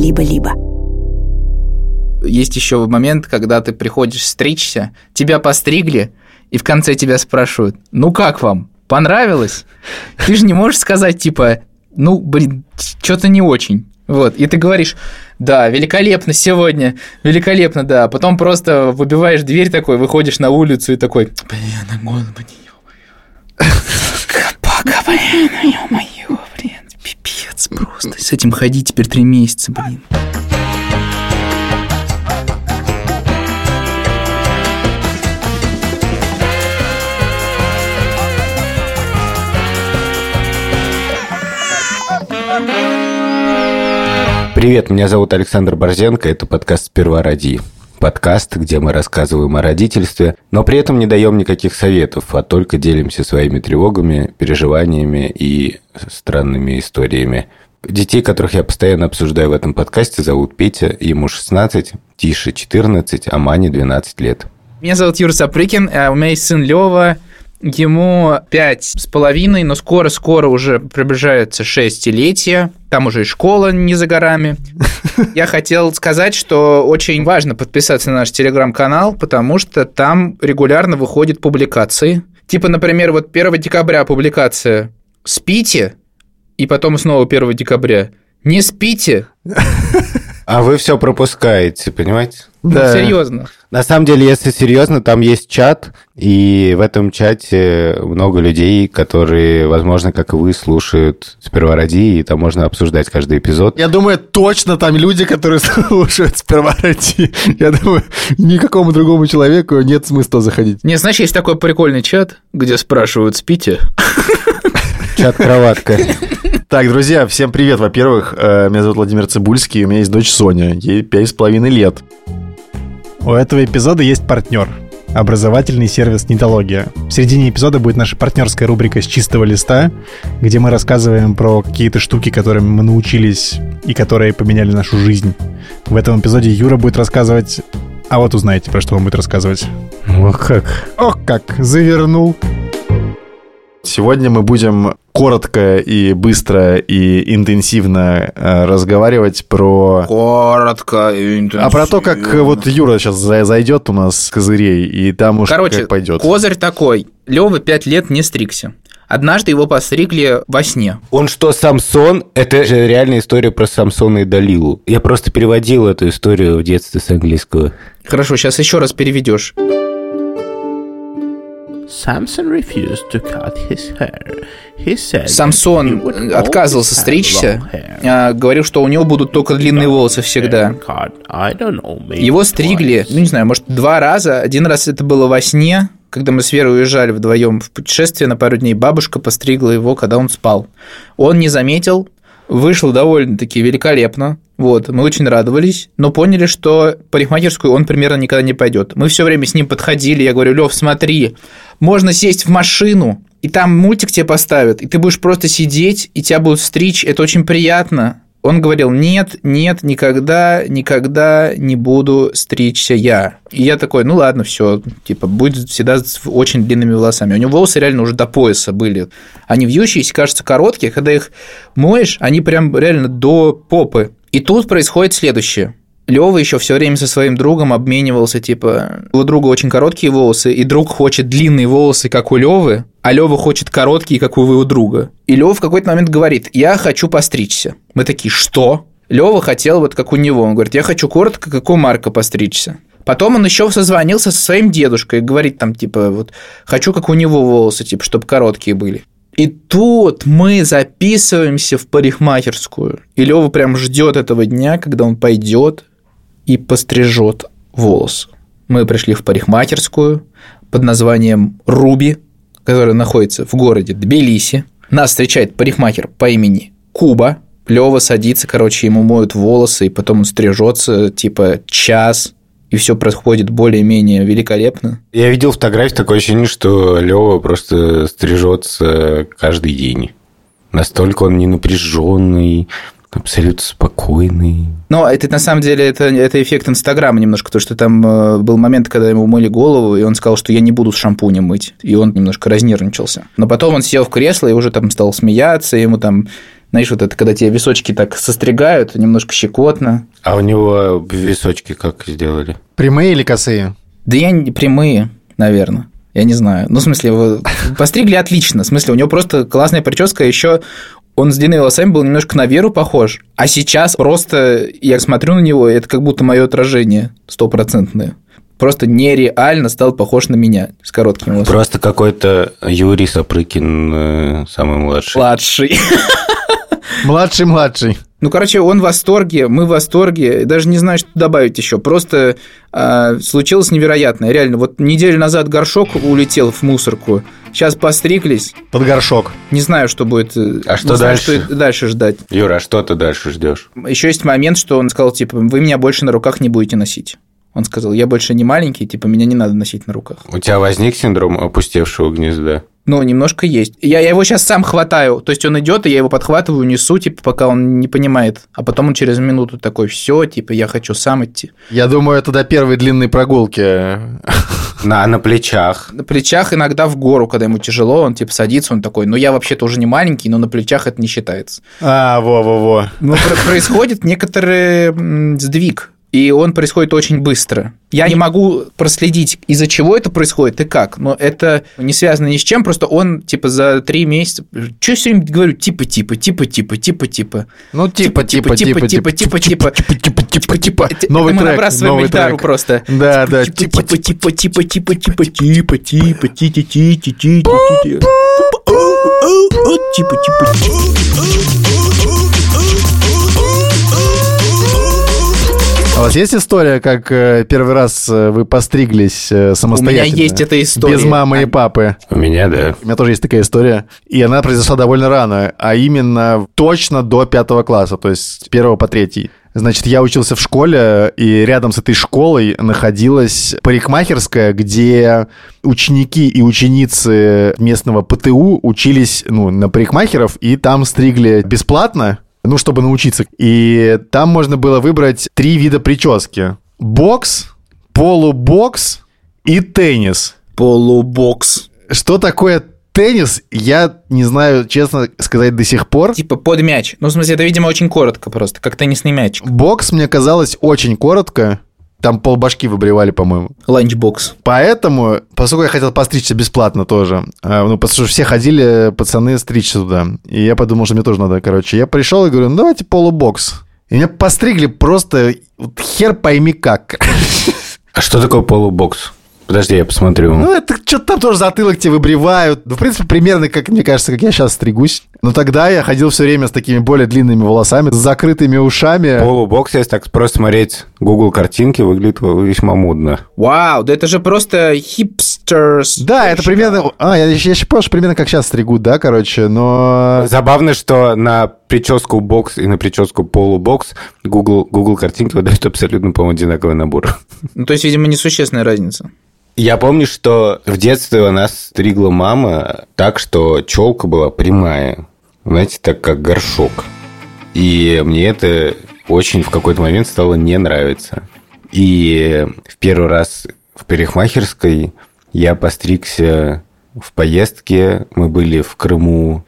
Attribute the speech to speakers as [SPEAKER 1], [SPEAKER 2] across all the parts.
[SPEAKER 1] либо-либо.
[SPEAKER 2] Есть еще момент, когда ты приходишь стричься, тебя постригли, и в конце тебя спрашивают, ну как вам, понравилось? Ты же не можешь сказать, типа, ну, блин, что-то не очень. Вот, и ты говоришь, да, великолепно сегодня, великолепно, да. Потом просто выбиваешь дверь такой, выходишь на улицу и такой, блин, ё-моё. Собака, блин, ё-моё, блин, пипец просто. С этим ходить теперь три месяца, блин.
[SPEAKER 3] Привет, меня зовут Александр Борзенко, это подкаст «Сперва роди». Подкаст, где мы рассказываем о родительстве, но при этом не даем никаких советов, а только делимся своими тревогами, переживаниями и странными историями. Детей, которых я постоянно обсуждаю в этом подкасте, зовут Петя, ему 16, Тише 14, а Мане 12 лет.
[SPEAKER 2] Меня зовут Юра Сапрыкин, а у меня есть сын Лева, Ему пять с половиной, но скоро-скоро уже приближается шестилетие. Там уже и школа не за горами. Я хотел сказать, что очень важно подписаться на наш телеграм-канал, потому что там регулярно выходят публикации. Типа, например, вот 1 декабря публикация «Спите», и потом снова 1 декабря «Не спите».
[SPEAKER 3] А вы все пропускаете, понимаете?
[SPEAKER 2] Ну, серьезно.
[SPEAKER 3] На самом деле, если серьезно, там есть чат, и в этом чате много людей, которые, возможно, как и вы, слушают «Сперва ради», и там можно обсуждать каждый эпизод.
[SPEAKER 4] Я думаю, точно там люди, которые слушают «Сперва ради». Я думаю, никакому другому человеку нет смысла заходить.
[SPEAKER 2] Не, знаешь, есть такой прикольный чат, где спрашивают «Спите?»
[SPEAKER 3] Чат-кроватка.
[SPEAKER 4] Так, друзья, всем привет. Во-первых, э, меня зовут Владимир Цибульский, у меня есть дочь Соня, ей пять с половиной лет.
[SPEAKER 5] У этого эпизода есть партнер. Образовательный сервис «Нитология». В середине эпизода будет наша партнерская рубрика «С чистого листа», где мы рассказываем про какие-то штуки, которыми мы научились и которые поменяли нашу жизнь. В этом эпизоде Юра будет рассказывать... А вот узнаете, про что он будет рассказывать.
[SPEAKER 3] О как!
[SPEAKER 5] О как! Завернул!
[SPEAKER 4] Сегодня мы будем коротко и быстро и интенсивно э, разговаривать про...
[SPEAKER 2] Коротко и интенсивно.
[SPEAKER 4] А про то, как э, вот Юра сейчас зайдет у нас с козырей, и там уж
[SPEAKER 2] Короче,
[SPEAKER 4] как пойдет.
[SPEAKER 2] козырь такой. Лева пять лет не стригся. Однажды его постригли во сне.
[SPEAKER 3] Он что, Самсон? Это же реальная история про Самсона и Далилу. Я просто переводил эту историю в детстве с английского.
[SPEAKER 2] Хорошо, сейчас еще раз переведешь.
[SPEAKER 6] Samson refused to cut his hair. He said
[SPEAKER 2] Самсон отказывался стричься, а, говорил, что у него будут только длинные волосы всегда. Его стригли, ну не знаю, может, два раза. Один раз это было во сне, когда мы с Верой уезжали вдвоем в путешествие на пару дней. Бабушка постригла его, когда он спал. Он не заметил, вышло довольно-таки великолепно. Вот, мы очень радовались, но поняли, что парикмахерскую он примерно никогда не пойдет. Мы все время с ним подходили, я говорю, Лев, смотри, можно сесть в машину, и там мультик тебе поставят, и ты будешь просто сидеть, и тебя будут стричь, это очень приятно. Он говорил, нет, нет, никогда, никогда не буду стричься я. И я такой, ну ладно, все, типа, будет всегда с очень длинными волосами. У него волосы реально уже до пояса были. Они вьющиеся, кажется, короткие, когда их моешь, они прям реально до попы. И тут происходит следующее. Лева еще все время со своим другом обменивался, типа, у друга очень короткие волосы, и друг хочет длинные волосы, как у Левы, а Лева хочет короткие, как у его друга. И Лева в какой-то момент говорит, я хочу постричься. Мы такие, что? Лева хотел вот как у него. Он говорит, я хочу коротко, как у Марка постричься. Потом он еще созвонился со своим дедушкой и говорит там, типа, вот, хочу как у него волосы, типа, чтобы короткие были. И тут мы записываемся в парикмахерскую. И Лева прям ждет этого дня, когда он пойдет и пострижет волосы. Мы пришли в парикмахерскую под названием Руби, которая находится в городе Тбилиси. Нас встречает парикмахер по имени Куба. Лева садится, короче, ему моют волосы, и потом он стрижется, типа, час, и все происходит более-менее великолепно.
[SPEAKER 3] Я видел фотографии, такое ощущение, что Лева просто стрижется каждый день. Настолько он не напряженный, абсолютно спокойный.
[SPEAKER 2] Но это на самом деле это, это эффект Инстаграма немножко, потому что там э, был момент, когда ему мыли голову, и он сказал, что я не буду с шампунем мыть, и он немножко разнервничался. Но потом он сел в кресло и уже там стал смеяться, ему там Знаешь, вот это, когда тебе височки так состригают, немножко щекотно.
[SPEAKER 3] А у него височки как сделали?
[SPEAKER 5] Прямые или косые?
[SPEAKER 2] Да я не прямые, наверное. Я не знаю. Ну, в смысле, его постригли отлично. В смысле, у него просто классная прическа. Еще он с длинными волосами был немножко на Веру похож. А сейчас просто я смотрю на него, и это как будто мое отражение стопроцентное. Просто нереально стал похож на меня с короткими волосами.
[SPEAKER 3] Просто какой-то Юрий Сапрыкин, э, самый младший.
[SPEAKER 2] Младший.
[SPEAKER 5] Младший-младший.
[SPEAKER 2] Ну, короче, он в восторге, мы в восторге, даже не знаю, что добавить еще. Просто э, случилось невероятное. Реально, вот неделю назад горшок улетел в мусорку, сейчас постриглись.
[SPEAKER 5] Под горшок.
[SPEAKER 2] Не знаю, что будет. э,
[SPEAKER 3] А
[SPEAKER 2] не
[SPEAKER 3] что
[SPEAKER 2] знаю,
[SPEAKER 3] дальше?
[SPEAKER 2] Что дальше ждать.
[SPEAKER 3] Юра, а что ты дальше ждешь?
[SPEAKER 2] Еще есть момент, что он сказал, типа, вы меня больше на руках не будете носить. Он сказал, я больше не маленький, типа, меня не надо носить на руках.
[SPEAKER 3] У тебя возник синдром опустевшего гнезда?
[SPEAKER 2] Ну, немножко есть. Я, я его сейчас сам хватаю. То есть он идет, и я его подхватываю, несу, типа, пока он не понимает. А потом он через минуту такой, все, типа, я хочу сам идти.
[SPEAKER 5] Я думаю, это до первой длинной прогулки.
[SPEAKER 3] На, на плечах.
[SPEAKER 2] На плечах иногда в гору, когда ему тяжело, он типа садится, он такой, ну я вообще-то уже не маленький, но на плечах это не считается.
[SPEAKER 5] А, во-во-во.
[SPEAKER 2] Про- происходит некоторый сдвиг, и он происходит очень быстро. Я не могу проследить, из-за чего это происходит и как, но это не связано ни с чем, просто он типа за три месяца... Что я все время говорю? Типа, типа, типа, типа, типа, типа.
[SPEAKER 5] Ну, типа, типа, типа,
[SPEAKER 2] типа, типа, типа,
[SPEAKER 5] типа, типа, типа.
[SPEAKER 2] Это
[SPEAKER 5] Новый
[SPEAKER 2] мы
[SPEAKER 5] трек,
[SPEAKER 2] набрасываем
[SPEAKER 5] новый
[SPEAKER 2] Эльдару
[SPEAKER 5] трек.
[SPEAKER 2] просто.
[SPEAKER 5] Да, да,
[SPEAKER 2] типа, типа, типа, типа, типа, типа, типа, типа, типа, ти ти ти ти ти Типа, типа,
[SPEAKER 5] А у вас есть история, как э, первый раз э, вы постриглись э, самостоятельно?
[SPEAKER 2] есть эта история.
[SPEAKER 5] Без мамы и папы.
[SPEAKER 3] У меня, да.
[SPEAKER 5] У меня тоже есть такая история. И она произошла довольно рано, а именно точно до пятого класса, то есть с первого по третий. Значит, я учился в школе, и рядом с этой школой находилась парикмахерская, где ученики и ученицы местного ПТУ учились ну, на парикмахеров, и там стригли бесплатно, ну, чтобы научиться. И там можно было выбрать три вида прически. Бокс, полубокс и теннис.
[SPEAKER 2] полубокс.
[SPEAKER 5] Что такое теннис, я не знаю, честно сказать, до сих пор.
[SPEAKER 2] Типа под мяч. Ну, в смысле, это, видимо, очень коротко просто, как теннисный мяч.
[SPEAKER 5] Бокс мне казалось очень коротко. Там полбашки выбривали, по-моему.
[SPEAKER 2] Ланчбокс.
[SPEAKER 5] Поэтому, поскольку я хотел постричься бесплатно тоже, а, ну, потому что все ходили, пацаны, стричься туда. И я подумал, что мне тоже надо, короче. Я пришел и говорю, ну, давайте полубокс. И меня постригли просто вот хер пойми как.
[SPEAKER 3] А что такое полубокс? Подожди, я посмотрю.
[SPEAKER 5] Ну, это что-то там тоже затылок тебе выбривают. Ну, в принципе, примерно, как мне кажется, как я сейчас стригусь. Но тогда я ходил все время с такими более длинными волосами, с закрытыми ушами.
[SPEAKER 3] Полубокс, если так просто смотреть Google картинки, выглядит весьма модно.
[SPEAKER 2] Вау, да это же просто хипстерс.
[SPEAKER 5] Да, это примерно... А, я, я считаю, что примерно как сейчас стригут, да, короче, но...
[SPEAKER 3] Забавно, что на прическу бокс и на прическу полубокс Google, Google картинки выдают абсолютно, по-моему, одинаковый набор.
[SPEAKER 2] Ну, то есть, видимо, несущественная разница.
[SPEAKER 3] Я помню, что в детстве у нас стригла мама так, что челка была прямая. Знаете, так как горшок. И мне это очень в какой-то момент стало не нравиться. И в первый раз в парикмахерской я постригся в поездке. Мы были в Крыму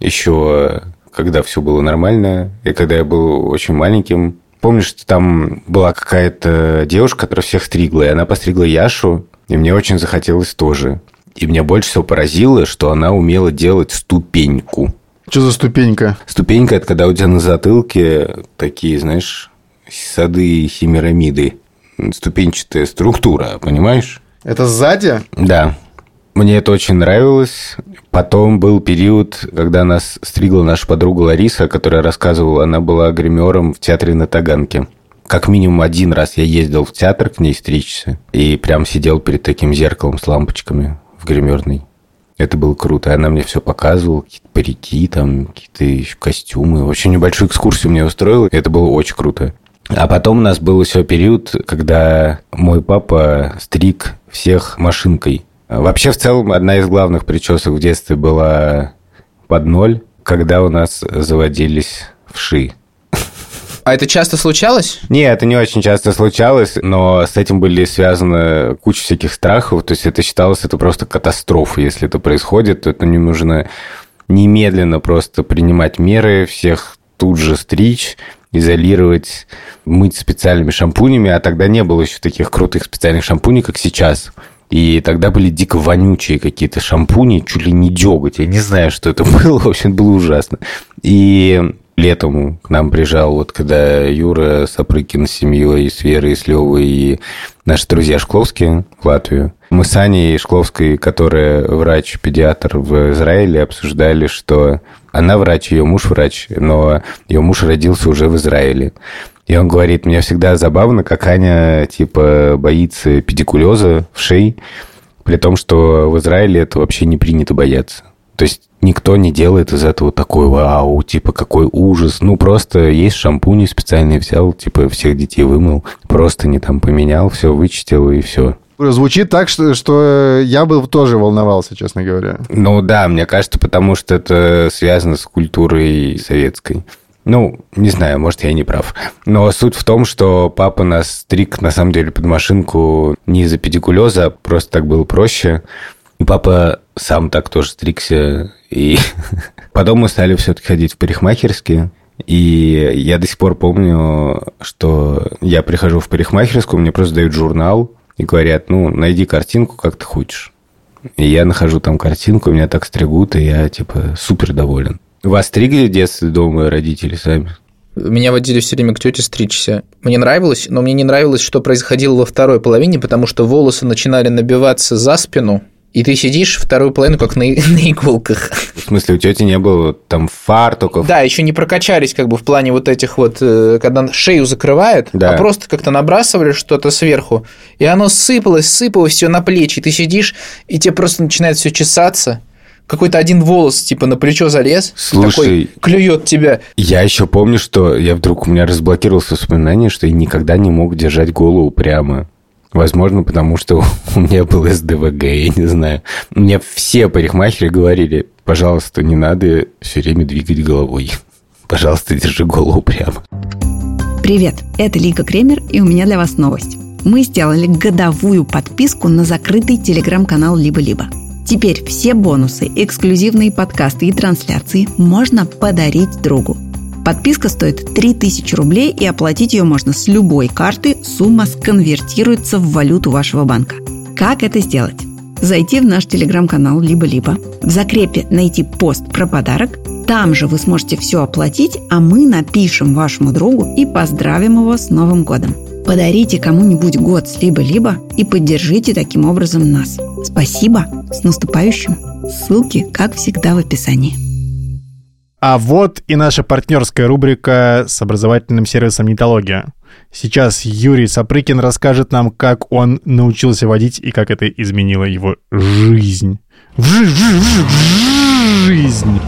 [SPEAKER 3] еще когда все было нормально, и когда я был очень маленьким. Помню, что там была какая-то девушка, которая всех стригла, и она постригла Яшу, и мне очень захотелось тоже. И меня больше всего поразило, что она умела делать ступеньку.
[SPEAKER 5] Что за ступенька?
[SPEAKER 3] Ступенька – это когда у тебя на затылке такие, знаешь, сады химерамиды. Ступенчатая структура, понимаешь?
[SPEAKER 5] Это сзади?
[SPEAKER 3] Да. Мне это очень нравилось. Потом был период, когда нас стригла наша подруга Лариса, которая рассказывала, она была гримером в театре на Таганке. Как минимум один раз я ездил в театр к ней стричься и прям сидел перед таким зеркалом с лампочками в гримерной. Это было круто. Она мне все показывала, какие-то парики, там, какие-то еще костюмы. Очень небольшую экскурсию мне устроила. Это было очень круто. А потом у нас был еще период, когда мой папа стриг всех машинкой. Вообще, в целом, одна из главных причесок в детстве была под ноль, когда у нас заводились вши.
[SPEAKER 2] А это часто случалось?
[SPEAKER 3] Не, это не очень часто случалось, но с этим были связаны куча всяких страхов. То есть это считалось это просто катастрофой. Если это происходит, то это не нужно немедленно просто принимать меры, всех тут же стричь, изолировать, мыть специальными шампунями, а тогда не было еще таких крутых специальных шампуней, как сейчас. И тогда были дико вонючие какие-то шампуни, чуть ли не деготь. Я не знаю, что это было. В общем, было ужасно. И летом к нам приезжал, вот когда Юра Сапрыкин с семьей, с Верой, с Левой и наши друзья Шкловские в Латвию. Мы с Аней Шкловской, которая врач-педиатр в Израиле, обсуждали, что она врач, ее муж врач, но ее муж родился уже в Израиле. И он говорит, мне всегда забавно, как Аня, типа, боится педикулеза в шее, при том, что в Израиле это вообще не принято бояться. То есть никто не делает из этого такой вау, типа какой ужас. Ну, просто есть шампунь специальный взял, типа всех детей вымыл, просто не там поменял, все вычистил и все.
[SPEAKER 4] Звучит так, что, что я бы тоже волновался, честно говоря.
[SPEAKER 3] Ну да, мне кажется, потому что это связано с культурой советской. Ну, не знаю, может, я не прав. Но суть в том, что папа нас стриг, на самом деле, под машинку не из-за педикулеза, просто так было проще. И папа сам так тоже стригся. И потом мы стали все-таки ходить в парикмахерские. И я до сих пор помню, что я прихожу в парикмахерскую, мне просто дают журнал и говорят, ну, найди картинку, как ты хочешь. И я нахожу там картинку, меня так стригут, и я, типа, супер доволен. Вас стригли в детстве дома родители сами?
[SPEAKER 2] Меня водили все время к тете стричься. Мне нравилось, но мне не нравилось, что происходило во второй половине, потому что волосы начинали набиваться за спину, и ты сидишь вторую половину как на, на иголках.
[SPEAKER 3] В смысле, у тети не было там фартуков?
[SPEAKER 2] Да, еще не прокачались как бы в плане вот этих вот, э, когда шею закрывает,
[SPEAKER 3] Да.
[SPEAKER 2] а просто как-то набрасывали что-то сверху, и оно сыпалось, сыпалось все на плечи, и ты сидишь, и тебе просто начинает все чесаться. Какой-то один волос типа на плечо залез,
[SPEAKER 3] Слушай.
[SPEAKER 2] такой клюет тебя.
[SPEAKER 3] Я еще помню, что я вдруг у меня разблокировалось воспоминание, что я никогда не мог держать голову прямо. Возможно, потому что у меня был СДВГ, я не знаю. Мне все парикмахеры говорили, пожалуйста, не надо все время двигать головой. Пожалуйста, держи голову прямо.
[SPEAKER 1] Привет, это Лика Кремер, и у меня для вас новость. Мы сделали годовую подписку на закрытый телеграм-канал «Либо-либо». Теперь все бонусы, эксклюзивные подкасты и трансляции можно подарить другу. Подписка стоит 3000 рублей, и оплатить ее можно с любой карты. Сумма сконвертируется в валюту вашего банка. Как это сделать? Зайти в наш телеграм-канал «Либо-либо», в закрепе найти пост про подарок, там же вы сможете все оплатить, а мы напишем вашему другу и поздравим его с Новым годом. Подарите кому-нибудь год с «Либо-либо» и поддержите таким образом нас. Спасибо! С наступающим! Ссылки, как всегда, в описании.
[SPEAKER 5] А вот и наша партнерская рубрика с образовательным сервисом «Нитология». Сейчас Юрий Сапрыкин расскажет нам, как он научился водить и как это изменило его жизнь. Жизнь.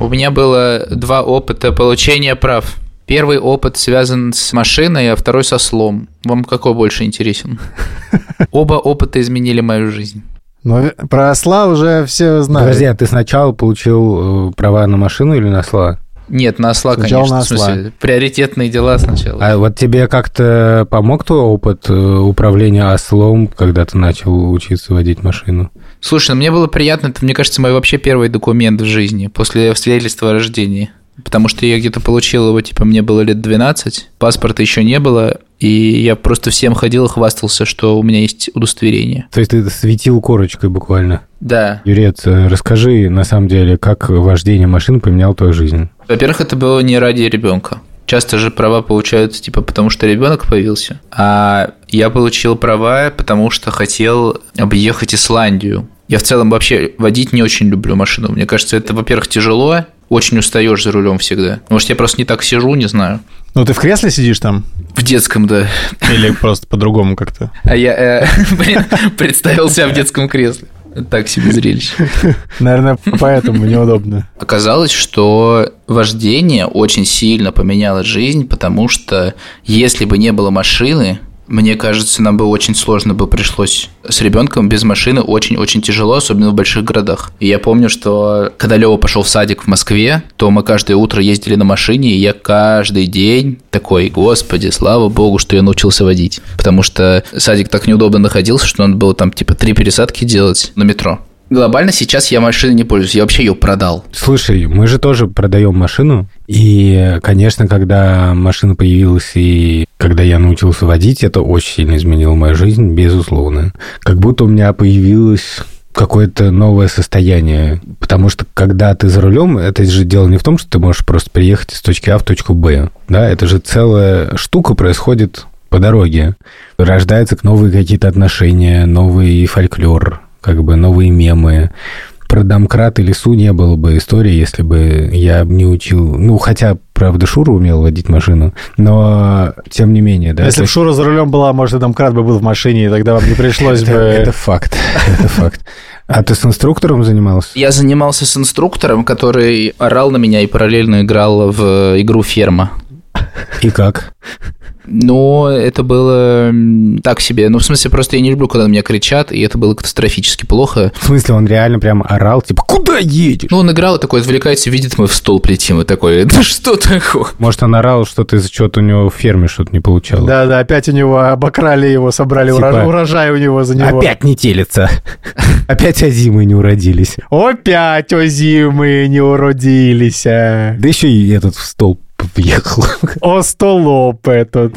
[SPEAKER 2] У меня было два опыта получения прав. Первый опыт связан с машиной, а второй со слом. Вам какой больше интересен? Оба опыта изменили мою жизнь.
[SPEAKER 5] Но э, про осла уже все знают.
[SPEAKER 3] Подожди, а ты сначала получил э, права на машину или на осла?
[SPEAKER 2] Нет, на осла,
[SPEAKER 5] Сначала
[SPEAKER 2] конечно.
[SPEAKER 5] на
[SPEAKER 2] в смысле,
[SPEAKER 5] осла.
[SPEAKER 2] приоритетные дела сначала.
[SPEAKER 3] А вот тебе как-то помог твой опыт э, управления ослом, когда ты начал учиться водить машину?
[SPEAKER 2] Слушай, ну мне было приятно, это, мне кажется, мой вообще первый документ в жизни после свидетельства о рождении. Потому что я где-то получил его, типа, мне было лет 12, паспорта еще не было, и я просто всем ходил и хвастался, что у меня есть удостоверение.
[SPEAKER 3] То есть ты светил корочкой буквально.
[SPEAKER 2] Да.
[SPEAKER 3] Юрец, э, расскажи, на самом деле, как вождение машин поменял твою жизнь?
[SPEAKER 2] Во-первых, это было не ради ребенка. Часто же права получаются, типа, потому что ребенок появился. А я получил права, потому что хотел объехать Исландию. Я в целом вообще водить не очень люблю машину. Мне кажется, это, во-первых, тяжело, очень устаешь за рулем всегда. Может, я просто не так сижу, не знаю.
[SPEAKER 5] Ну, ты в кресле сидишь там?
[SPEAKER 2] В детском, да.
[SPEAKER 5] Или просто по-другому как-то?
[SPEAKER 2] А я э, представил себя в детском кресле. Так себе зрелище.
[SPEAKER 5] Наверное, поэтому неудобно.
[SPEAKER 2] Оказалось, что вождение очень сильно поменяло жизнь, потому что если бы не было машины, мне кажется, нам бы очень сложно бы пришлось с ребенком без машины очень-очень тяжело, особенно в больших городах. И я помню, что когда Лева пошел в садик в Москве, то мы каждое утро ездили на машине, и я каждый день такой, господи, слава богу, что я научился водить. Потому что садик так неудобно находился, что надо было там типа три пересадки делать на метро. Глобально сейчас я машиной не пользуюсь, я вообще ее продал.
[SPEAKER 3] Слушай, мы же тоже продаем машину, и, конечно, когда машина появилась и когда я научился водить, это очень сильно изменило мою жизнь, безусловно. Как будто у меня появилось какое-то новое состояние. Потому что когда ты за рулем, это же дело не в том, что ты можешь просто приехать из точки А в точку Б. Да, это же целая штука происходит по дороге. Рождаются новые какие-то отношения, новый фольклор, как бы новые мемы. Про домкрат и лесу не было бы истории, если бы я не учил... Ну, хотя, правда, Шура умел водить машину, но тем не менее, да.
[SPEAKER 5] Если бы Шура за рулем была, может, и домкрат бы был в машине, и тогда вам не пришлось бы...
[SPEAKER 3] это факт. Это факт. А ты с инструктором занимался?
[SPEAKER 2] Я занимался с инструктором, который орал на меня и параллельно играл в игру «Ферма».
[SPEAKER 3] И как?
[SPEAKER 2] Но это было так себе. Ну, в смысле, просто я не люблю, когда на меня кричат, и это было катастрофически плохо.
[SPEAKER 3] В смысле, он реально прям орал, типа, куда едешь?
[SPEAKER 2] Ну, он играл и такой, отвлекается, видит, мы в стол летим, и такой, да что такое?
[SPEAKER 3] Может, он орал, что ты из-за чего-то у него в ферме что-то не получалось?
[SPEAKER 5] Да-да, опять у него обокрали его, собрали
[SPEAKER 3] Типа,
[SPEAKER 5] урожай, урожай у него за него.
[SPEAKER 3] Опять не телится. Опять озимы не уродились.
[SPEAKER 5] Опять озимы не уродились.
[SPEAKER 3] Да еще и этот в стол въехал.
[SPEAKER 5] Остолоп этот.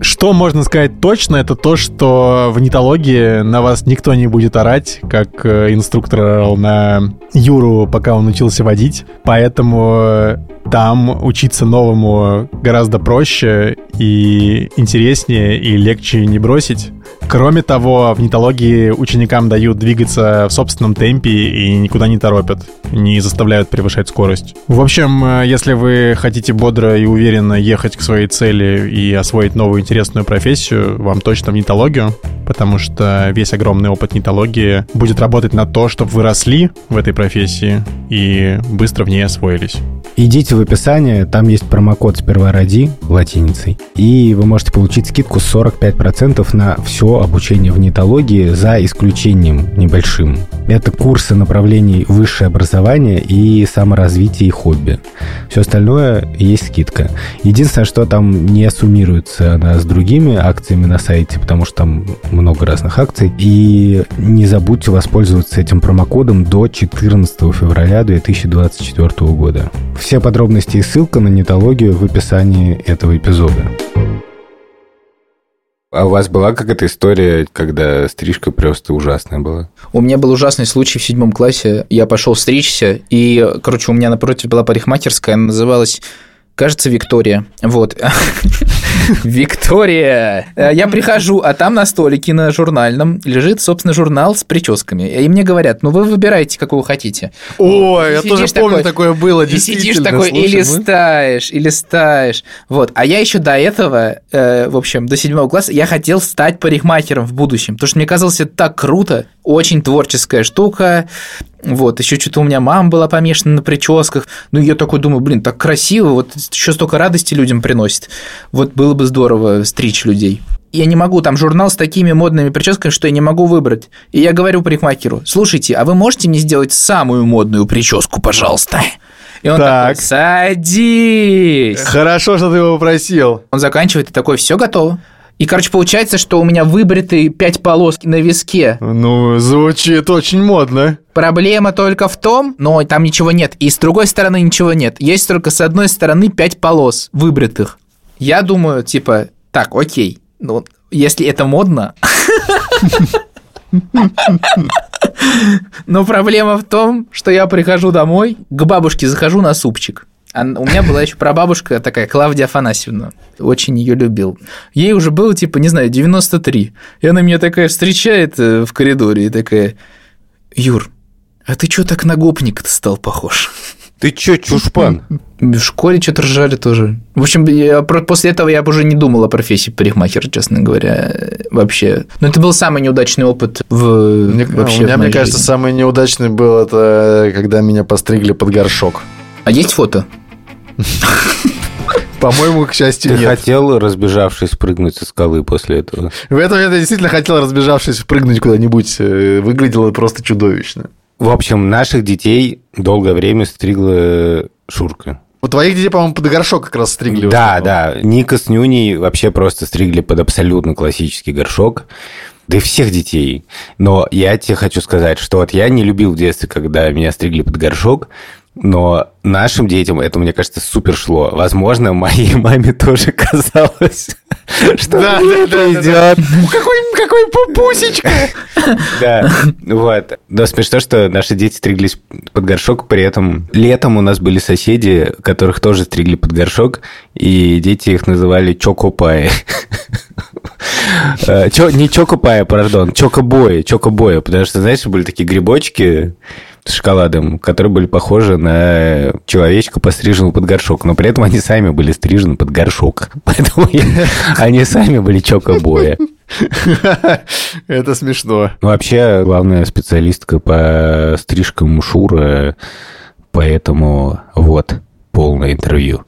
[SPEAKER 5] Что можно сказать точно, это то, что в нетологии на вас никто не будет орать, как э, инструктор орал на Юру, пока он учился водить. Поэтому э, там учиться новому гораздо проще и интереснее, и легче не бросить. Кроме того, в нетологии ученикам дают двигаться в собственном темпе и никуда не торопят, не заставляют превышать скорость. В общем, э, если вы хотите бодро и уверенно ехать к своей цели и освоить новую интересную профессию, вам точно в нетологию, потому что весь огромный опыт нетологии будет работать на то, чтобы вы росли в этой профессии и быстро в ней освоились.
[SPEAKER 3] Идите в описание, там есть промокод «Сперва ради» латиницей, и вы можете получить скидку 45% на все обучение в нетологии за исключением небольшим. Это курсы направлений высшее образование и саморазвитие и хобби. Все остальное есть скидка. Единственное, что там не суммируется она с другими акциями на сайте, потому что там много разных акций. И не забудьте воспользоваться этим промокодом до 14 февраля 2024 года. Все подробности и ссылка на нетологию в описании этого эпизода. А у вас была какая-то история, когда стрижка просто ужасная была?
[SPEAKER 2] У меня был ужасный случай в седьмом классе. Я пошел стричься, и, короче, у меня напротив была парикмахерская, она называлась Кажется, Виктория. Вот. Виктория! Я прихожу, а там на столике на журнальном лежит, собственно, журнал с прическами. И мне говорят, ну вы выбираете, какую хотите.
[SPEAKER 4] Ой, я тоже помню, такое было,
[SPEAKER 2] И сидишь такой, и листаешь, и листаешь. Вот. А я еще до этого, э, в общем, до седьмого класса, я хотел стать парикмахером в будущем, потому что мне казалось это так круто, очень творческая штука. Вот, еще что-то у меня мама была помешана на прическах. Ну, я такой думаю, блин, так красиво, вот еще столько радости людям приносит. Вот было бы здорово стричь людей. Я не могу, там журнал с такими модными прическами, что я не могу выбрать. И я говорю парикмахеру, слушайте, а вы можете мне сделать самую модную прическу, пожалуйста? И он
[SPEAKER 5] Так.
[SPEAKER 2] такой, садись.
[SPEAKER 4] Хорошо, что ты его попросил.
[SPEAKER 2] Он заканчивает и такой, все готово. И, короче, получается, что у меня выбриты пять полос на виске.
[SPEAKER 4] Ну, звучит очень модно.
[SPEAKER 2] Проблема только в том, но там ничего нет. И с другой стороны ничего нет. Есть только с одной стороны пять полос выбритых. Я думаю, типа, так, окей. Ну, если это модно... Но проблема в том, что я прихожу домой, к бабушке захожу на супчик. А у меня была еще прабабушка такая, Клавдия Афанасьевна. Очень ее любил. Ей уже было, типа, не знаю, 93. И она меня такая встречает э, в коридоре и такая, Юр, а ты чё так на гопника-то стал похож?
[SPEAKER 3] Ты чё, чушпан?
[SPEAKER 2] В школе что-то ржали тоже. В общем, я после этого я бы уже не думал о профессии парикмахера, честно говоря, э, вообще. Но это был самый неудачный опыт в
[SPEAKER 4] Мне,
[SPEAKER 2] вообще
[SPEAKER 4] у меня,
[SPEAKER 2] в
[SPEAKER 4] мне кажется,
[SPEAKER 2] жизни.
[SPEAKER 4] самый неудачный был это, когда меня постригли под горшок.
[SPEAKER 2] А есть фото?
[SPEAKER 4] По-моему, к счастью,
[SPEAKER 3] Ты
[SPEAKER 4] нет.
[SPEAKER 3] хотел, разбежавшись, прыгнуть со скалы после этого?
[SPEAKER 4] В этом я действительно хотел, разбежавшись, прыгнуть куда-нибудь. Э, Выглядело просто чудовищно.
[SPEAKER 3] В общем, наших детей долгое время стригла Шурка.
[SPEAKER 4] У твоих детей, по-моему, под горшок как раз стригли.
[SPEAKER 3] Да, да. Ника с Нюней вообще просто стригли под абсолютно классический горшок. Да и всех детей. Но я тебе хочу сказать, что вот я не любил в детстве, когда меня стригли под горшок, но нашим детям это, мне кажется, супер шло. Возможно, моей маме тоже казалось, что
[SPEAKER 4] Да, да, да,
[SPEAKER 3] идет.
[SPEAKER 4] Какой, какой пупусечка!
[SPEAKER 3] Да, вот. Но смешно, что наши дети стриглись под горшок, при этом летом у нас были соседи, которых тоже стригли под горшок, и дети их называли чокопаи. Э, Не чокопая, пардон, чокобои, чокобои, потому что, знаешь, были такие грибочки с шоколадом, которые были похожи на человечка, постриженного под горшок, но при этом они сами были стрижены под горшок, поэтому они сами были чокобои.
[SPEAKER 4] Это смешно.
[SPEAKER 3] Ну, вообще, главная специалистка по стрижкам Шура, поэтому вот полное интервью.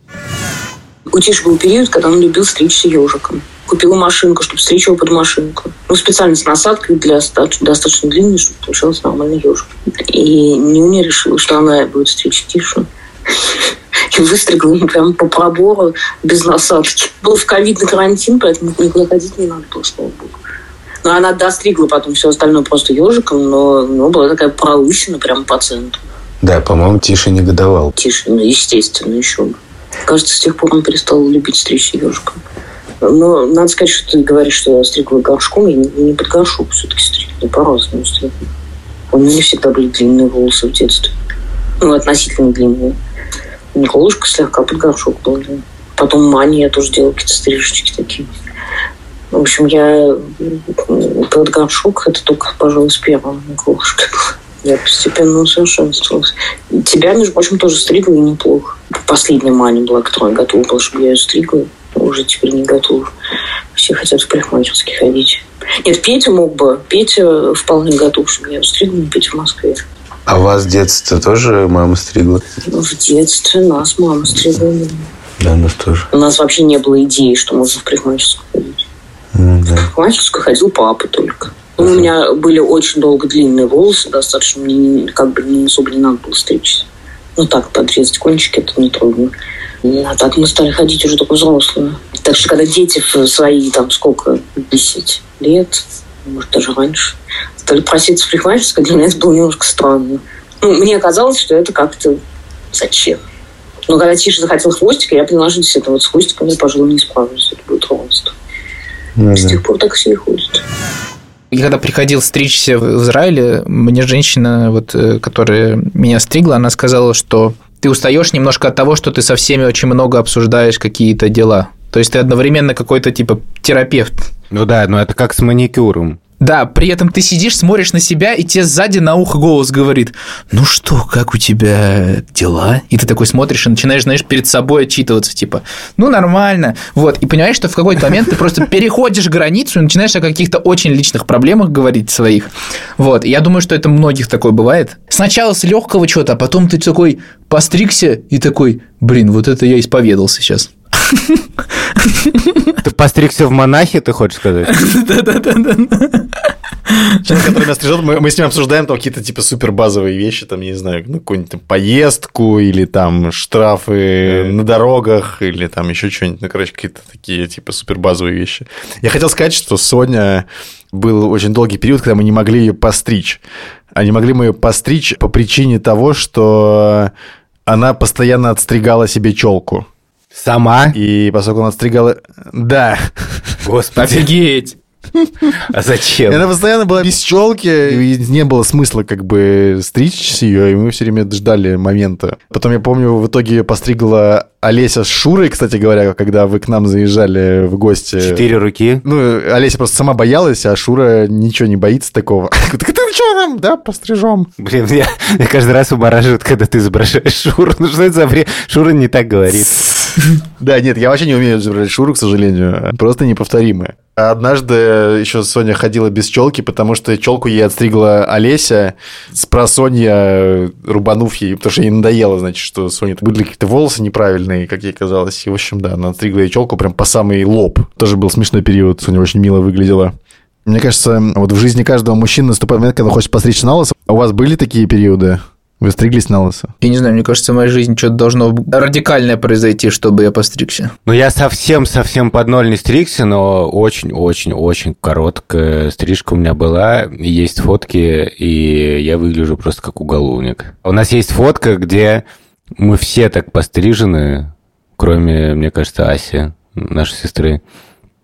[SPEAKER 7] У Тиши был период, когда он любил стричься ежиком. Купила машинку, чтобы стричь его под машинку. Ну, специально с насадкой для доста- достаточно длинной, чтобы получался нормальный ежик. И Нюня решила, что она будет стричь Тишу. И выстригла ему прям по пробору без насадки. Был в ковидный карантин, поэтому никуда ходить не надо было, слава богу. Но она достригла потом все остальное просто ежиком, но ну, была такая пролысина прям по центру.
[SPEAKER 3] Да, по-моему, Тише негодовал.
[SPEAKER 7] Тише, ну, естественно, еще бы. Кажется, с тех пор он перестал любить стричься ежиком. Но надо сказать, что ты говоришь, что я стригла горшком, я не, под горшок все-таки стригла, по-разному стригла. У меня всегда были длинные волосы в детстве. Ну, относительно длинные. Николушка слегка под горшок был. да. Потом Мани я тоже делала какие-то стрижечки такие. В общем, я под горшок, это только, пожалуй, с первым Николушкой было. Я постепенно усовершенствовалась. Тебя, между прочим, тоже стригла и неплохо. Последняя Маня была, которая готова была, чтобы я ее стригла. Уже теперь не готова. Все хотят в парикмахерские ходить. Нет, Петя мог бы. Петя вполне готов, чтобы я его стригла, Петя в Москве.
[SPEAKER 3] А вас в детстве тоже мама стригла?
[SPEAKER 7] В детстве нас мама стригла.
[SPEAKER 3] Да, нас тоже.
[SPEAKER 7] У нас вообще не было идеи, что можно в парикмахерскую ходить. В парикмахерскую ходил папа только. Ну, У меня были очень долго длинные волосы, достаточно мне не- как бы не особо не надо было стричься. Ну так, подрезать кончики, это нетрудно. А так мы стали ходить уже только взрослые. Так что когда дети в свои, там, сколько, 10 лет, может, даже раньше, стали проситься в парикмахерскую, для меня это было немножко странно. Ну, мне казалось, что это как-то зачем. Но когда Тиша захотел хвостика, я поняла, что действительно вот с хвостиком я, пожалуй, не справлюсь. Это будет ровенство. С тех пор так все и ходят.
[SPEAKER 2] Я когда приходил стричься в Израиле, мне женщина, вот, э, которая меня стригла, она сказала, что ты устаешь немножко от того, что ты со всеми очень много обсуждаешь какие-то дела. То есть ты одновременно какой-то типа терапевт.
[SPEAKER 3] Ну да, но это как с маникюром.
[SPEAKER 2] Да, при этом ты сидишь, смотришь на себя, и тебе сзади на ухо голос говорит, ну что, как у тебя дела? И ты такой смотришь и начинаешь, знаешь, перед собой отчитываться, типа, ну нормально. Вот, и понимаешь, что в какой-то момент ты просто переходишь границу и начинаешь о каких-то очень личных проблемах говорить своих. Вот, и я думаю, что это многих такое бывает. Сначала с легкого чего-то, а потом ты такой постригся и такой, блин, вот это я исповедался сейчас.
[SPEAKER 3] Ты постригся в монахе, ты хочешь сказать?
[SPEAKER 5] Человек, который меня стрижет, мы, мы с ним обсуждаем там какие-то типа супер базовые вещи, там, я не знаю, ну, какую-нибудь там поездку или там штрафы на дорогах или там еще что-нибудь, ну, короче, какие-то такие типа супер базовые вещи. Я хотел сказать, что Соня был очень долгий период, когда мы не могли ее постричь. А не могли мы ее постричь по причине того, что она постоянно отстригала себе челку.
[SPEAKER 3] Сама?
[SPEAKER 5] И поскольку она отстригала... Да.
[SPEAKER 3] Господи,
[SPEAKER 2] Офигеть!
[SPEAKER 3] а зачем?
[SPEAKER 5] она постоянно была без челки, и не было смысла как бы стричь ее, и мы все время ждали момента. Потом я помню, в итоге ее постригла Олеся с Шурой, кстати говоря, когда вы к нам заезжали в гости.
[SPEAKER 3] Четыре руки?
[SPEAKER 5] Ну, Олеся просто сама боялась, а Шура ничего не боится такого. Так ты что нам, да, пострижем?
[SPEAKER 3] Блин, я, я каждый раз умораживает, когда ты изображаешь Шуру. Ну что это за бред? Шура не так говорит.
[SPEAKER 5] Да, нет, я вообще не умею изображать Шуру, к сожалению. Просто неповторимая. А Однажды еще Соня ходила без челки, потому что челку ей отстригла Олеся с просонья, рубанув ей, потому что ей надоело, значит, что Соня были какие-то волосы неправильные, как ей казалось. И, в общем, да, она отстригла ей челку прям по самый лоб. Тоже был смешной период, Соня очень мило выглядела. Мне кажется, вот в жизни каждого мужчины наступает момент, когда хочет постричься на лысо. А у вас были такие периоды? Вы стриглись на лысо?
[SPEAKER 2] Я не знаю, мне кажется, в моей жизни что-то должно радикальное произойти, чтобы я постригся.
[SPEAKER 3] Ну, я совсем-совсем под ноль не стригся, но очень-очень-очень короткая стрижка у меня была. Есть фотки, и я выгляжу просто как уголовник. У нас есть фотка, где мы все так пострижены, кроме, мне кажется, Аси, нашей сестры.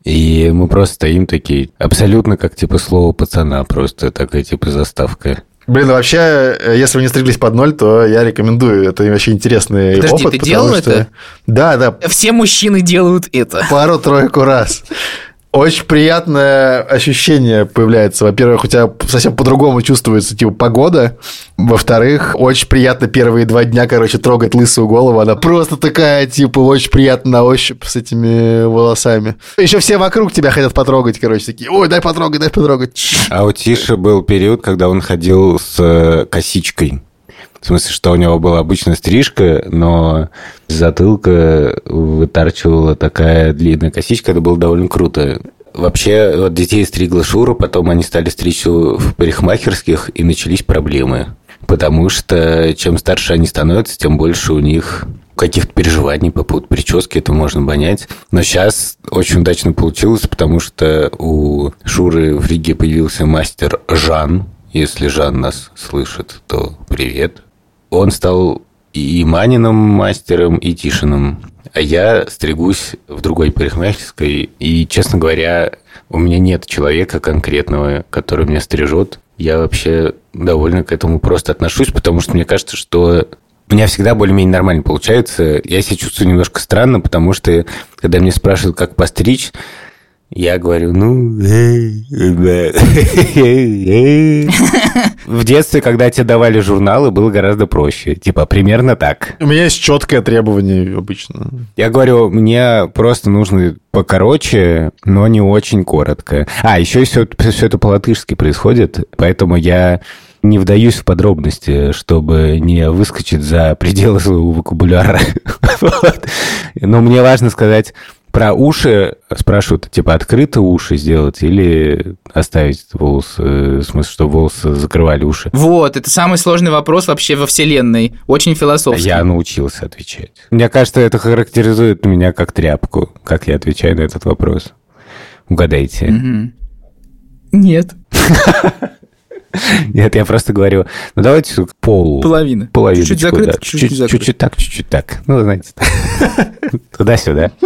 [SPEAKER 3] И мы просто стоим такие, абсолютно как типа слово пацана, просто такая типа заставка.
[SPEAKER 5] Блин, вообще, э, если вы не стриглись под ноль, то я рекомендую. Это вообще интересный
[SPEAKER 2] Подожди,
[SPEAKER 5] опыт.
[SPEAKER 2] ты
[SPEAKER 5] потому
[SPEAKER 2] делал
[SPEAKER 5] что-
[SPEAKER 2] это?
[SPEAKER 5] Да, да,
[SPEAKER 2] Все мужчины делают это.
[SPEAKER 5] пару-тройку раз. Очень приятное ощущение появляется. Во-первых, у тебя совсем по-другому чувствуется, типа, погода. Во-вторых, очень приятно первые два дня, короче, трогать лысую голову. Она просто такая, типа, очень приятно на ощупь с этими волосами. Еще все вокруг тебя хотят потрогать, короче, такие, ой, дай потрогать, дай потрогать.
[SPEAKER 3] А у Тиши был период, когда он ходил с э, косичкой. В смысле, что у него была обычная стрижка, но затылка вытарчивала такая длинная косичка. Это было довольно круто. Вообще, вот детей стригла Шура, потом они стали стричь в парикмахерских, и начались проблемы. Потому что чем старше они становятся, тем больше у них каких-то переживаний по поводу прически, это можно понять. Но сейчас очень удачно получилось, потому что у Шуры в Риге появился мастер Жан. Если Жан нас слышит, то привет. Он стал и Маниным мастером, и Тишиным. А я стригусь в другой парикмахерской, и, честно говоря, у меня нет человека конкретного, который меня стрижет. Я вообще довольно к этому просто отношусь, потому что мне кажется, что у меня всегда более-менее нормально получается. Я себя чувствую немножко странно, потому что, когда меня спрашивают, как постричь, я говорю, ну... В детстве, когда тебе давали журналы, было гораздо проще. Типа, примерно так.
[SPEAKER 5] У меня есть четкое требование обычно.
[SPEAKER 3] Я говорю, мне просто нужно покороче, но не очень коротко. А, еще все, все это по-латышски происходит, поэтому я не вдаюсь в подробности, чтобы не выскочить за пределы своего вокабуляра. Но мне важно сказать, про уши спрашивают, типа, открыто уши сделать или оставить волосы, в смысле, что волосы закрывали уши?
[SPEAKER 2] Вот, это самый сложный вопрос вообще во Вселенной. Очень философский.
[SPEAKER 3] Я научился отвечать. Мне кажется, это характеризует меня как тряпку, как я отвечаю на этот вопрос. Угадайте.
[SPEAKER 2] Нет,
[SPEAKER 3] Нет, я просто говорю, ну давайте к полу.
[SPEAKER 2] половина.
[SPEAKER 3] Половиночку,
[SPEAKER 2] Чуть-чуть закрыто,
[SPEAKER 3] да.
[SPEAKER 2] чуть-чуть
[SPEAKER 3] чуть-чуть,
[SPEAKER 2] закрыто.
[SPEAKER 3] чуть-чуть так, чуть-чуть так. Ну, знаете, туда-сюда.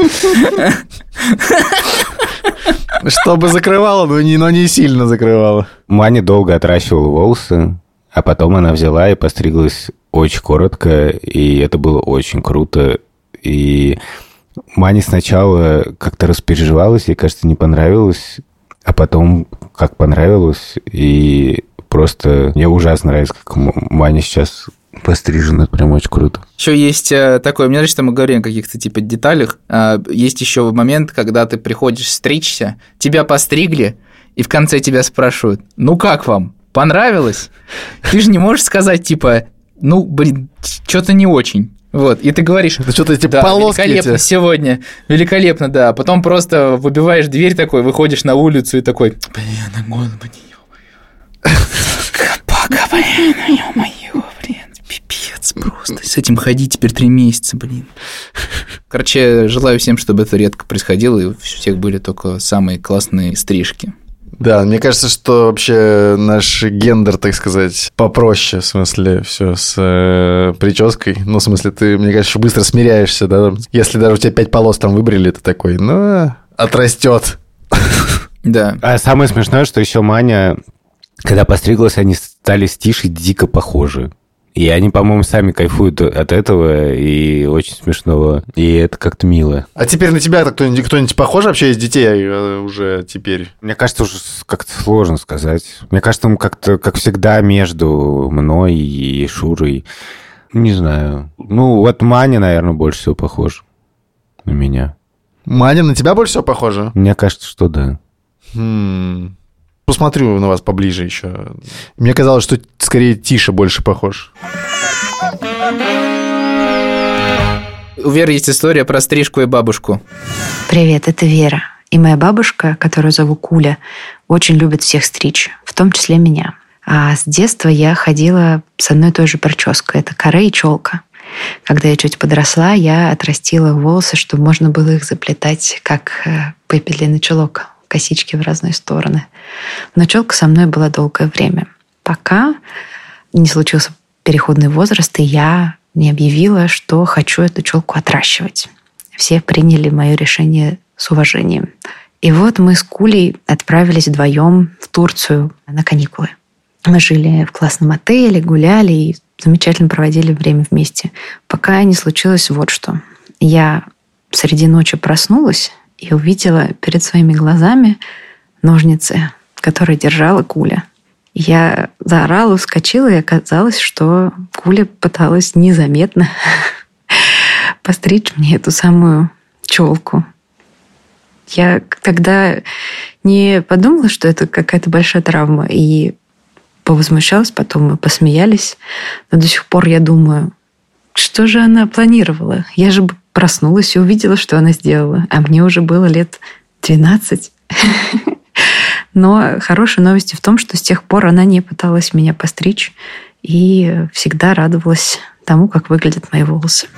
[SPEAKER 5] Чтобы закрывало, но не, но не сильно закрывало.
[SPEAKER 3] Маня долго отращивала волосы, а потом она взяла и постриглась очень коротко, и это было очень круто. И Мане сначала как-то распереживалась, ей, кажется, не понравилось, а потом как понравилось, и просто мне ужасно нравится, как Маня сейчас пострижена, прям очень круто.
[SPEAKER 2] Еще есть э, такое, мне нравится, что мы говорим о каких-то типа деталях. А, Есть еще момент, когда ты приходишь стричься, тебя постригли, и в конце тебя спрашивают, ну как вам, понравилось? Ты же не можешь сказать типа, ну, блин, что-то не очень. Вот, и ты говоришь,
[SPEAKER 5] Это что-то эти
[SPEAKER 2] да,
[SPEAKER 5] полоски
[SPEAKER 2] великолепно
[SPEAKER 5] эти.
[SPEAKER 2] сегодня, великолепно, да. Потом просто выбиваешь дверь такой, выходишь на улицу и такой, блин, на голову, ё-моё. Собака, блин, ё-моё, блин, пипец просто. С этим ходить теперь три месяца, блин. Короче, желаю всем, чтобы это редко происходило, и у всех были только самые классные стрижки.
[SPEAKER 5] Да, мне кажется, что вообще наш гендер, так сказать, попроще, в смысле, все с э, прической. Ну, в смысле, ты, мне кажется, быстро смиряешься, да. Если даже у тебя пять полос там выбрали, ты такой, ну, отрастет.
[SPEAKER 2] Да.
[SPEAKER 3] А самое смешное, что еще Маня, когда постриглась, они стали с Тишей дико похожи. И они, по-моему, сами кайфуют от этого, и очень смешного. И это как-то мило.
[SPEAKER 5] А теперь на тебя кто-нибудь, кто-нибудь похож вообще из детей э, уже теперь?
[SPEAKER 3] Мне кажется, уже как-то сложно сказать. Мне кажется, он как-то, как всегда, между мной и Шурой. Не знаю. Ну, вот Маня, наверное, больше всего похож на меня.
[SPEAKER 5] Маня, на тебя больше всего похоже?
[SPEAKER 3] Мне кажется, что да.
[SPEAKER 5] Хм. Посмотрю на вас поближе еще. Мне казалось, что скорее Тиша больше похож.
[SPEAKER 2] У Веры есть история про стрижку и бабушку.
[SPEAKER 8] Привет, это Вера. И моя бабушка, которую зову Куля, очень любит всех стричь, в том числе меня. А с детства я ходила с одной и той же прической. Это коре и челка. Когда я чуть подросла, я отрастила волосы, чтобы можно было их заплетать, как э, пепельный чулок, косички в разные стороны. Но челка со мной была долгое время, пока не случился переходный возраст, и я не объявила, что хочу эту челку отращивать. Все приняли мое решение с уважением. И вот мы с Кулей отправились вдвоем в Турцию на каникулы. Мы жили в классном отеле, гуляли и замечательно проводили время вместе, пока не случилось вот что. Я среди ночи проснулась и увидела перед своими глазами ножницы, которые держала Куля. Я заорала, вскочила, и оказалось, что Куля пыталась незаметно постричь мне эту самую челку. Я тогда не подумала, что это какая-то большая травма, и повозмущалась, потом мы посмеялись. Но до сих пор я думаю, что же она планировала? Я же проснулась и увидела, что она сделала. А мне уже было лет 12. Но хорошая новость в том, что с тех пор она не пыталась меня постричь и всегда радовалась тому, как выглядят мои волосы.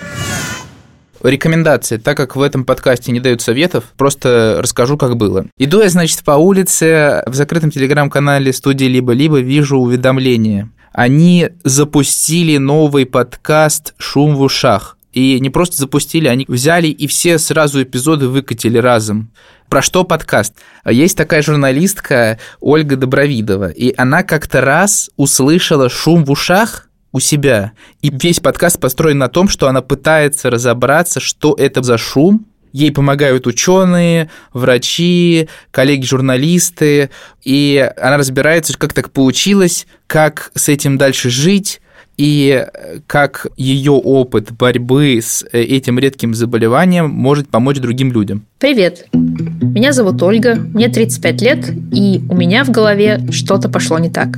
[SPEAKER 2] Рекомендации. Так как в этом подкасте не дают советов, просто расскажу, как было. Иду я, значит, по улице, в закрытом телеграм-канале студии «Либо-либо» вижу уведомление. Они запустили новый подкаст «Шум в ушах». И не просто запустили, они взяли и все сразу эпизоды выкатили разом. Про что подкаст? Есть такая журналистка Ольга Добровидова, и она как-то раз услышала шум в ушах у себя. И весь подкаст построен на том, что она пытается разобраться, что это за шум, Ей помогают ученые, врачи, коллеги-журналисты, и она разбирается, как так получилось, как с этим дальше жить, и как ее опыт борьбы с э, этим редким заболеванием может помочь другим людям.
[SPEAKER 9] Привет! Меня зовут Ольга, мне 35 лет, и у меня в голове что-то пошло не так.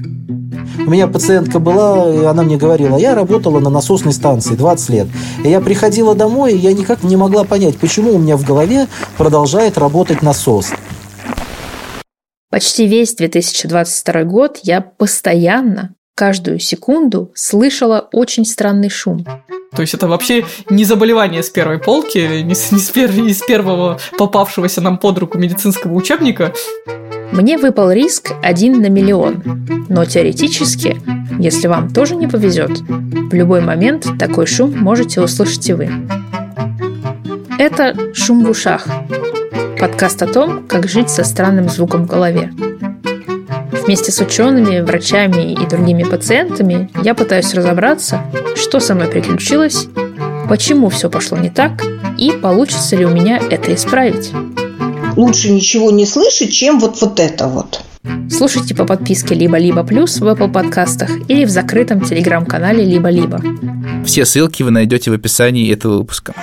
[SPEAKER 10] У меня пациентка была, и она мне говорила, я работала на насосной станции 20 лет. И я приходила домой, и я никак не могла понять, почему у меня в голове продолжает работать насос.
[SPEAKER 9] Почти весь 2022 год я постоянно каждую секунду слышала очень странный шум.
[SPEAKER 11] То есть это вообще не заболевание с первой полки, не с, не с, пер, не с первого попавшегося нам под руку медицинского учебника.
[SPEAKER 9] Мне выпал риск один на миллион. Но теоретически, если вам тоже не повезет, в любой момент такой шум можете услышать и вы. Это «Шум в ушах» – подкаст о том, как жить со странным звуком в голове. Вместе с учеными, врачами и другими пациентами я пытаюсь разобраться, что со мной приключилось, почему все пошло не так и получится ли у меня это исправить.
[SPEAKER 12] Лучше ничего не слышать, чем вот, вот это вот.
[SPEAKER 9] Слушайте по подписке «Либо-либо плюс» в Apple подкастах или в закрытом телеграм-канале «Либо-либо».
[SPEAKER 2] Все ссылки вы найдете в описании этого выпуска.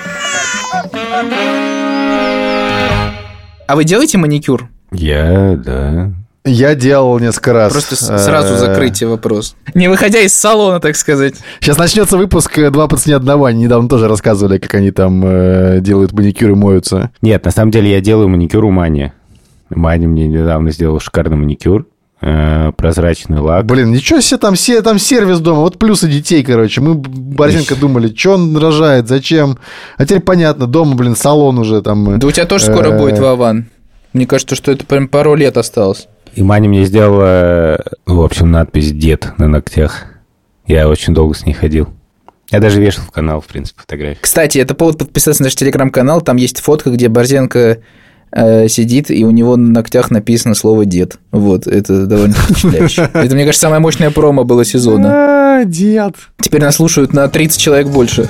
[SPEAKER 2] А вы делаете маникюр?
[SPEAKER 3] Я, да.
[SPEAKER 4] Я делал несколько раз.
[SPEAKER 2] Просто сразу
[SPEAKER 4] Э,
[SPEAKER 2] закрытие вопрос. Не выходя из салона, так сказать.
[SPEAKER 4] Сейчас начнется выпуск э, «Два по цене одного». Они недавно тоже рассказывали, как они там э, делают маникюр и моются.
[SPEAKER 3] Нет, на самом деле я делаю маникюр у Мани. Маня мне недавно сделал шикарный маникюр. прозрачный лак.
[SPEAKER 4] Блин, ничего себе, там, се- там сервис дома. Вот плюсы детей, короче. Мы, Борзенко, думали, что он рожает, зачем. А теперь понятно, дома, блин, салон уже там.
[SPEAKER 2] Да у тебя тоже скоро будет Вован. Мне кажется, что это прям пару лет осталось.
[SPEAKER 3] И Маня мне сделала, в общем, надпись «Дед» на ногтях. Я очень долго с ней ходил. Я даже вешал в канал, в принципе, фотографии.
[SPEAKER 2] Кстати, это повод подписаться на наш телеграм-канал. Там есть фотка, где Борзенко э, сидит, и у него на ногтях написано слово «дед». Вот, это довольно впечатляюще. Это, мне кажется, самое мощное промо было сезона.
[SPEAKER 4] А, дед.
[SPEAKER 2] Теперь нас слушают на 30 человек больше.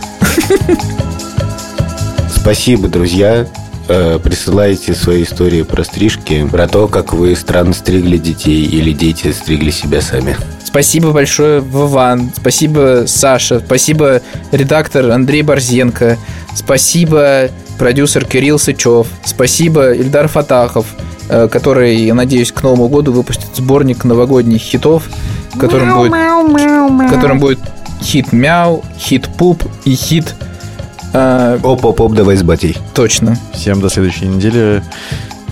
[SPEAKER 3] Спасибо, друзья. Э, Присылайте свои истории про стрижки, про то, как вы странно стригли детей или дети стригли себя сами.
[SPEAKER 2] Спасибо большое, Вован. Спасибо, Саша. Спасибо, редактор Андрей Борзенко. Спасибо, продюсер Кирилл Сычев. Спасибо, Ильдар Фатахов, э, который, я надеюсь, к Новому году выпустит сборник новогодних хитов, в котором будет, в котором будет хит «Мяу», хит «Пуп» и хит а,
[SPEAKER 3] Оп-оп-оп, давай с батей.
[SPEAKER 2] Точно.
[SPEAKER 4] Всем до следующей недели.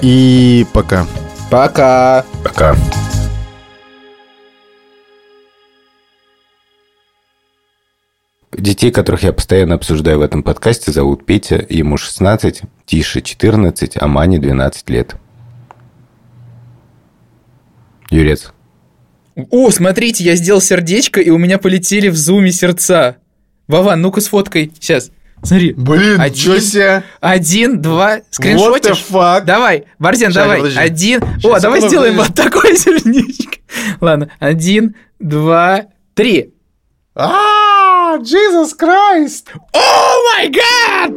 [SPEAKER 4] И пока.
[SPEAKER 2] Пока.
[SPEAKER 3] Пока. Детей, которых я постоянно обсуждаю в этом подкасте, зовут Петя, ему 16, Тише 14, а Мане 12 лет. Юрец.
[SPEAKER 2] О, смотрите, я сделал сердечко, и у меня полетели в зуме сердца. Вован, ну-ка сфоткай. Сейчас. Смотри.
[SPEAKER 5] Блин,
[SPEAKER 2] Один.
[SPEAKER 5] себе.
[SPEAKER 2] Один, два,
[SPEAKER 5] What
[SPEAKER 2] скриншотишь?
[SPEAKER 5] the fuck?
[SPEAKER 2] Давай, Борзен,
[SPEAKER 5] Ща,
[SPEAKER 2] давай.
[SPEAKER 5] подожди.
[SPEAKER 2] Один.
[SPEAKER 5] Щас,
[SPEAKER 2] О, давай сделаем вот такое сердечко. Ладно, один, два, три.
[SPEAKER 5] А, Jesus Christ!
[SPEAKER 2] О май гад!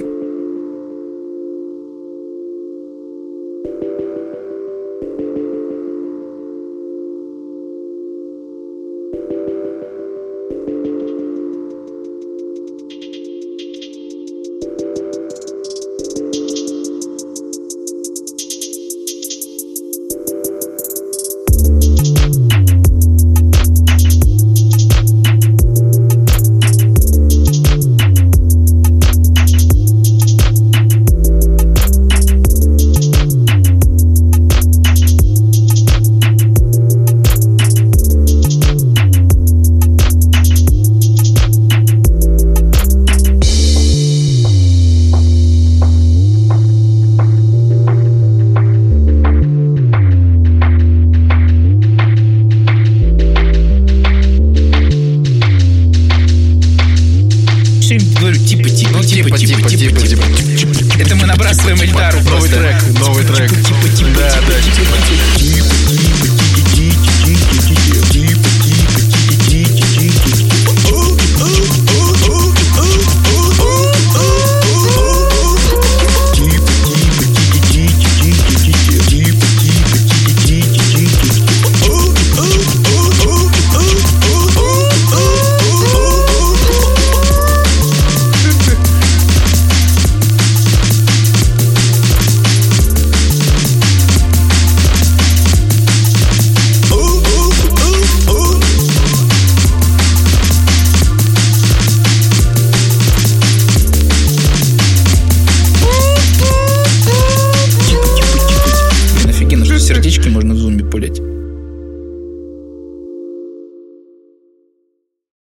[SPEAKER 5] Трек, новый трек. Да, да.